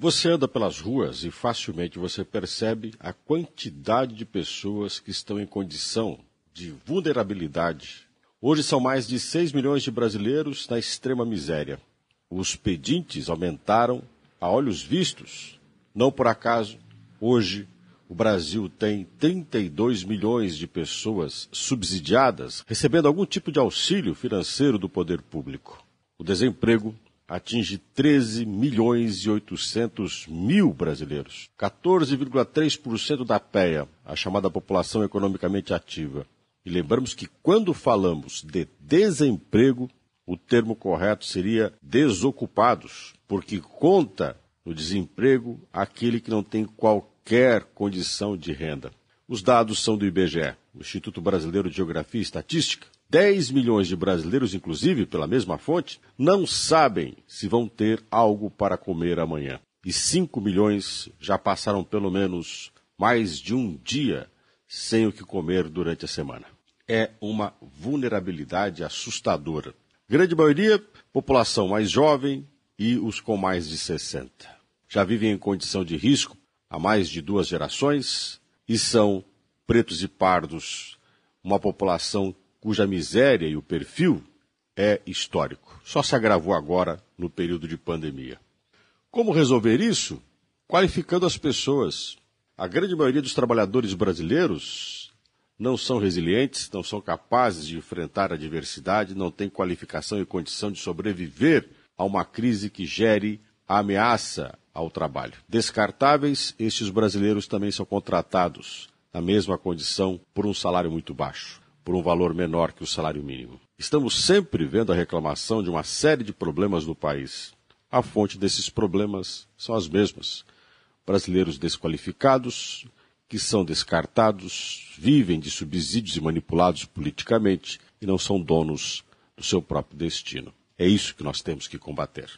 Você anda pelas ruas e facilmente você percebe a quantidade de pessoas que estão em condição de vulnerabilidade. Hoje são mais de 6 milhões de brasileiros na extrema miséria. Os pedintes aumentaram a olhos vistos. Não por acaso, hoje o Brasil tem 32 milhões de pessoas subsidiadas recebendo algum tipo de auxílio financeiro do poder público. O desemprego atinge 13 milhões e 800 mil brasileiros, 14,3% da PEA, a chamada população economicamente ativa. E lembramos que quando falamos de desemprego, o termo correto seria desocupados, porque conta no desemprego aquele que não tem qualquer condição de renda. Os dados são do IBGE, Instituto Brasileiro de Geografia e Estatística, 10 milhões de brasileiros, inclusive, pela mesma fonte, não sabem se vão ter algo para comer amanhã. E 5 milhões já passaram pelo menos mais de um dia sem o que comer durante a semana. É uma vulnerabilidade assustadora. Grande maioria, população mais jovem e os com mais de 60. Já vivem em condição de risco há mais de duas gerações e são pretos e pardos, uma população cuja miséria e o perfil é histórico. Só se agravou agora no período de pandemia. Como resolver isso? Qualificando as pessoas. A grande maioria dos trabalhadores brasileiros não são resilientes, não são capazes de enfrentar a adversidade, não têm qualificação e condição de sobreviver a uma crise que gere ameaça ao trabalho. Descartáveis, estes brasileiros também são contratados na mesma condição por um salário muito baixo por um valor menor que o salário mínimo. Estamos sempre vendo a reclamação de uma série de problemas no país. A fonte desses problemas são as mesmas. Brasileiros desqualificados, que são descartados, vivem de subsídios e manipulados politicamente e não são donos do seu próprio destino. É isso que nós temos que combater.